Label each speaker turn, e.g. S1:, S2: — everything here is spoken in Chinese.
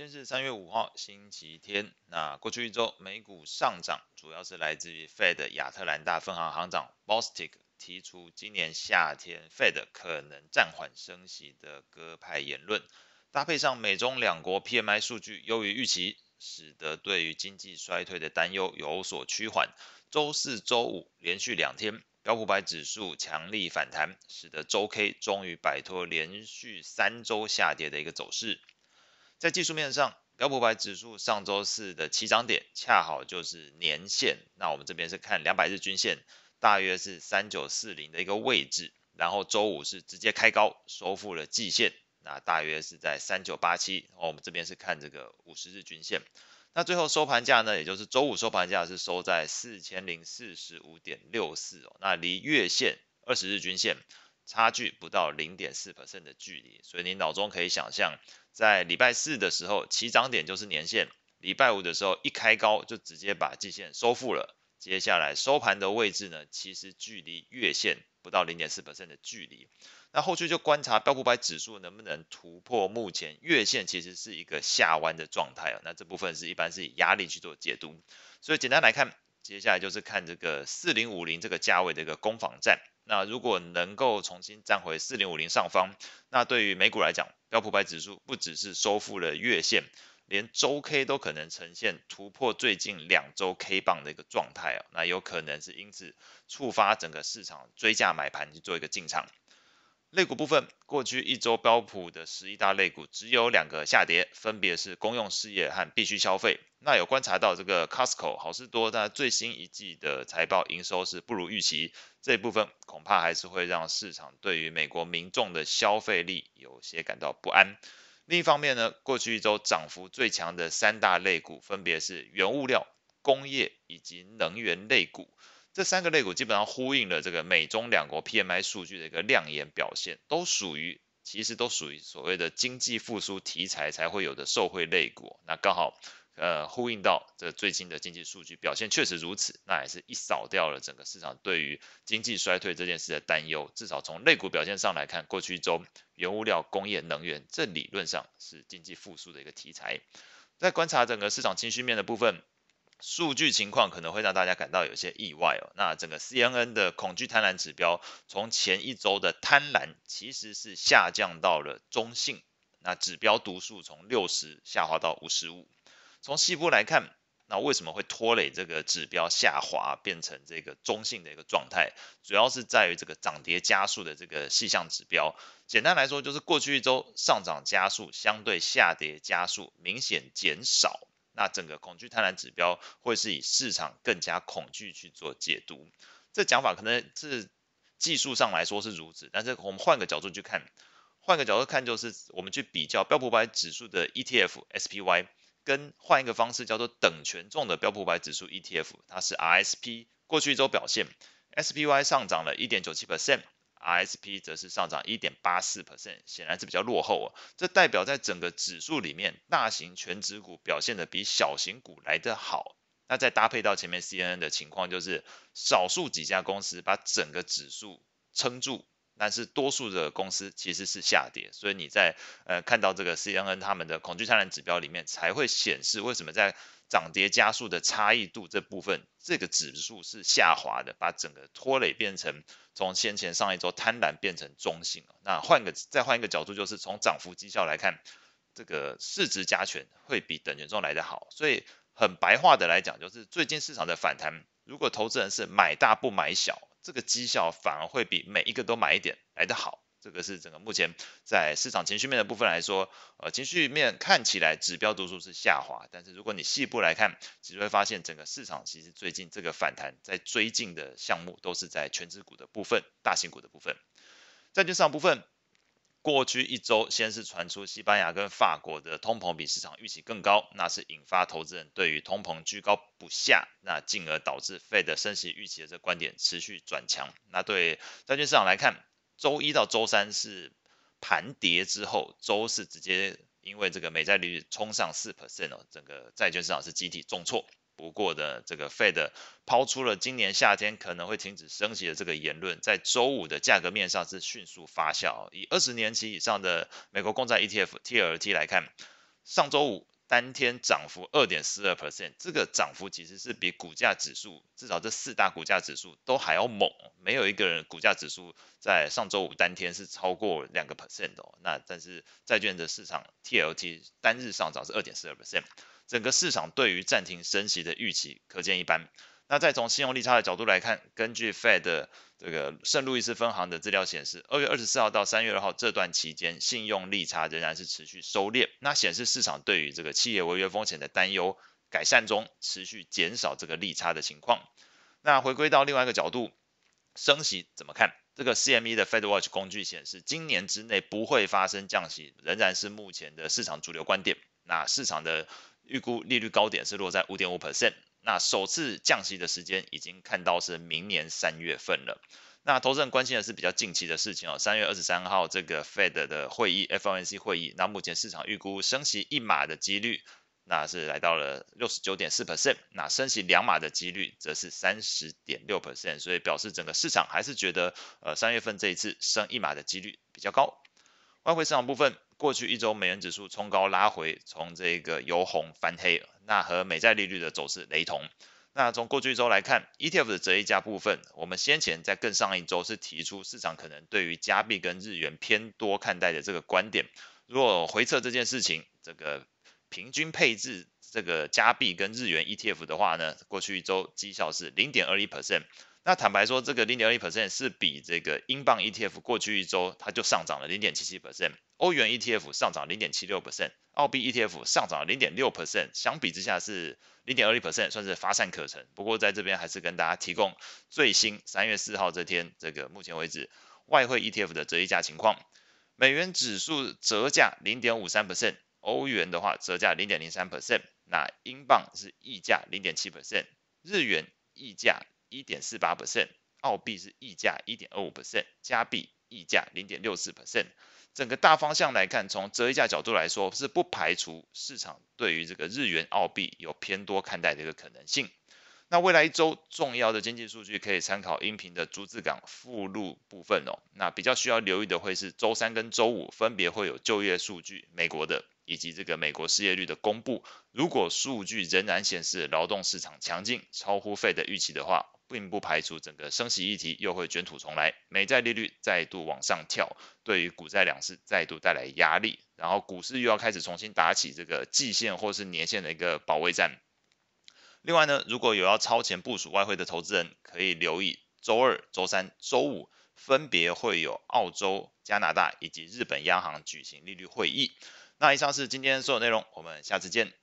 S1: 今天是三月五号，星期天。那过去一周美股上涨，主要是来自于 Fed 亚特兰大分行行长 Bostic 提出今年夏天 Fed 可能暂缓升息的鸽派言论，搭配上美中两国 PMI 数据优于预期，使得对于经济衰退的担忧有所趋缓。周四周五连续两天标普百指数强力反弹，使得周 K 终于摆脱连续三周下跌的一个走势。在技术面上，标普百指数上周四的起涨点恰好就是年线。那我们这边是看两百日均线，大约是三九四零的一个位置。然后周五是直接开高，收复了季线，那大约是在三九八七。我们这边是看这个五十日均线。那最后收盘价呢，也就是周五收盘价是收在四千零四十五点六四哦。那离月线二十日均线差距不到零点四 percent 的距离，所以你脑中可以想象。在礼拜四的时候，起涨点就是年线；礼拜五的时候一开高就直接把季线收复了。接下来收盘的位置呢，其实距离月线不到零点四 percent 的距离。那后续就观察标普百指数能不能突破目前月线，其实是一个下弯的状态啊。那这部分是一般是以压力去做解读。所以简单来看，接下来就是看这个四零五零这个价位的一个攻防战。那如果能够重新站回四零五零上方，那对于美股来讲，标普百指数不只是收复了月线，连周 K 都可能呈现突破最近两周 K 棒的一个状态啊，那有可能是因此触发整个市场追价买盘去做一个进场。类股部分，过去一周标普的十一大类股只有两个下跌，分别是公用事业和必需消费。那有观察到这个 Costco 好市多，它最新一季的财报营收是不如预期，这一部分恐怕还是会让市场对于美国民众的消费力有些感到不安。另一方面呢，过去一周涨幅最强的三大类股分别是原物料、工业以及能源类股。这三个类股基本上呼应了这个美中两国 PMI 数据的一个亮眼表现，都属于其实都属于所谓的经济复苏题材才会有的受惠类股。那刚好呃呼应到这最近的经济数据表现确实如此，那也是一扫掉了整个市场对于经济衰退这件事的担忧。至少从类股表现上来看，过去一周原物料、工业、能源这理论上是经济复苏的一个题材。在观察整个市场情绪面的部分。数据情况可能会让大家感到有些意外哦。那整个 CNN 的恐惧贪婪指标，从前一周的贪婪其实是下降到了中性，那指标读数从六十下滑到五十五。从细部来看，那为什么会拖累这个指标下滑变成这个中性的一个状态？主要是在于这个涨跌加速的这个细项指标。简单来说，就是过去一周上涨加速相对下跌加速明显减少。那整个恐惧贪婪指标会是以市场更加恐惧去做解读，这讲法可能是技术上来说是如此，但是我们换个角度去看，换个角度看就是我们去比较标普百指数的 ETF SPY，跟换一个方式叫做等权重的标普百指数 ETF，它是 RSP，过去一周表现 SPY 上涨了一点九七 percent。RSP 则是上涨一点八四 percent，显然是比较落后啊。这代表在整个指数里面，大型全值股表现得比小型股来得好。那再搭配到前面 CNN 的情况，就是少数几家公司把整个指数撑住，但是多数的公司其实是下跌。所以你在呃看到这个 CNN 他们的恐惧贪婪指标里面，才会显示为什么在涨跌加速的差异度这部分，这个指数是下滑的，把整个拖累变成从先前上一周贪婪变成中性。那换个再换一个角度，就是从涨幅绩效来看，这个市值加权会比等权重来得好。所以很白话的来讲，就是最近市场的反弹，如果投资人是买大不买小，这个绩效反而会比每一个都买一点来得好。这个是整个目前在市场情绪面的部分来说，呃，情绪面看起来指标读数是下滑，但是如果你细部来看，其实会发现整个市场其实最近这个反弹在追进的项目都是在全指股的部分、大型股的部分。债券市场部分，过去一周先是传出西班牙跟法国的通膨比市场预期更高，那是引发投资人对于通膨居高不下，那进而导致费的升息预期的这个观点持续转强。那对债券市场来看，周一到周三是盘跌之后，周四直接因为这个美债利率冲上四 percent 哦，整个债券市场是集体重挫。不过的这个 Fed 抛出了今年夏天可能会停止升息的这个言论，在周五的价格面上是迅速发酵。以二十年期以上的美国公债 ETF TLT 来看，上周五当天涨幅二点四二 percent，这个涨幅其实是比股价指数至少这四大股价指数都还要猛，没有一个人股价指数在上周五当天是超过两个 percent 的哦。那但是债券的市场 TLT 单日上涨是二点四二 percent，整个市场对于暂停升息的预期可见一斑。那再从信用利差的角度来看，根据 Fed 这个圣路易斯分行的资料显示，二月二十四号到三月二号这段期间，信用利差仍然是持续收敛，那显示市场对于这个企业违约风险的担忧改善中，持续减少这个利差的情况。那回归到另外一个角度，升息怎么看？这个 CME 的 Fed Watch 工具显示，今年之内不会发生降息，仍然是目前的市场主流观点。那市场的预估利率高点是落在五点五 percent。那首次降息的时间已经看到是明年三月份了。那投资人关心的是比较近期的事情哦，三月二十三号这个 Fed 的会议，FOMC 会议，那目前市场预估升息一码的几率，那是来到了六十九点四 percent，那升息两码的几率则是三十点六 percent，所以表示整个市场还是觉得，呃，三月份这一次升一码的几率比较高。外汇市场部分，过去一周美元指数冲高拉回，从这个由红翻黑，那和美债利率的走势雷同。那从过去一周来看，ETF 的折溢价部分，我们先前在更上一周是提出市场可能对于加币跟日元偏多看待的这个观点。如果回测这件事情，这个平均配置这个加币跟日元 ETF 的话呢，过去一周绩效是零点二一 percent。那坦白说，这个零点二一 percent 是比这个英镑 ETF 过去一周它就上涨了零点七七 percent，欧元 ETF 上涨零点七六 percent，澳币 ETF 上涨零点六 percent，相比之下是零点二一 percent，算是乏善可陈。不过在这边还是跟大家提供最新三月四号这天这个目前为止外汇 ETF 的折溢价情况，美元指数折价零点五三 percent，欧元的话折价零点零三 percent，那英镑是溢价零点七 percent，日元溢价。一点四八 percent，澳币是溢价一点二五 percent，加币溢价零点六四 percent。整个大方向来看，从折溢价角度来说，是不排除市场对于这个日元、澳币有偏多看待的一个可能性。那未来一周重要的经济数据可以参考音频的逐字稿附录部分哦。那比较需要留意的会是周三跟周五分别会有就业数据，美国的以及这个美国失业率的公布。如果数据仍然显示劳动市场强劲，超乎非的预期的话，并不排除整个升息议题又会卷土重来，美债利率再度往上跳，对于股债两市再度带来压力，然后股市又要开始重新打起这个季线或是年线的一个保卫战。另外呢，如果有要超前部署外汇的投资人，可以留意周二、周三、周五分别会有澳洲、加拿大以及日本央行举行利率会议。那以上是今天所有内容，我们下次见。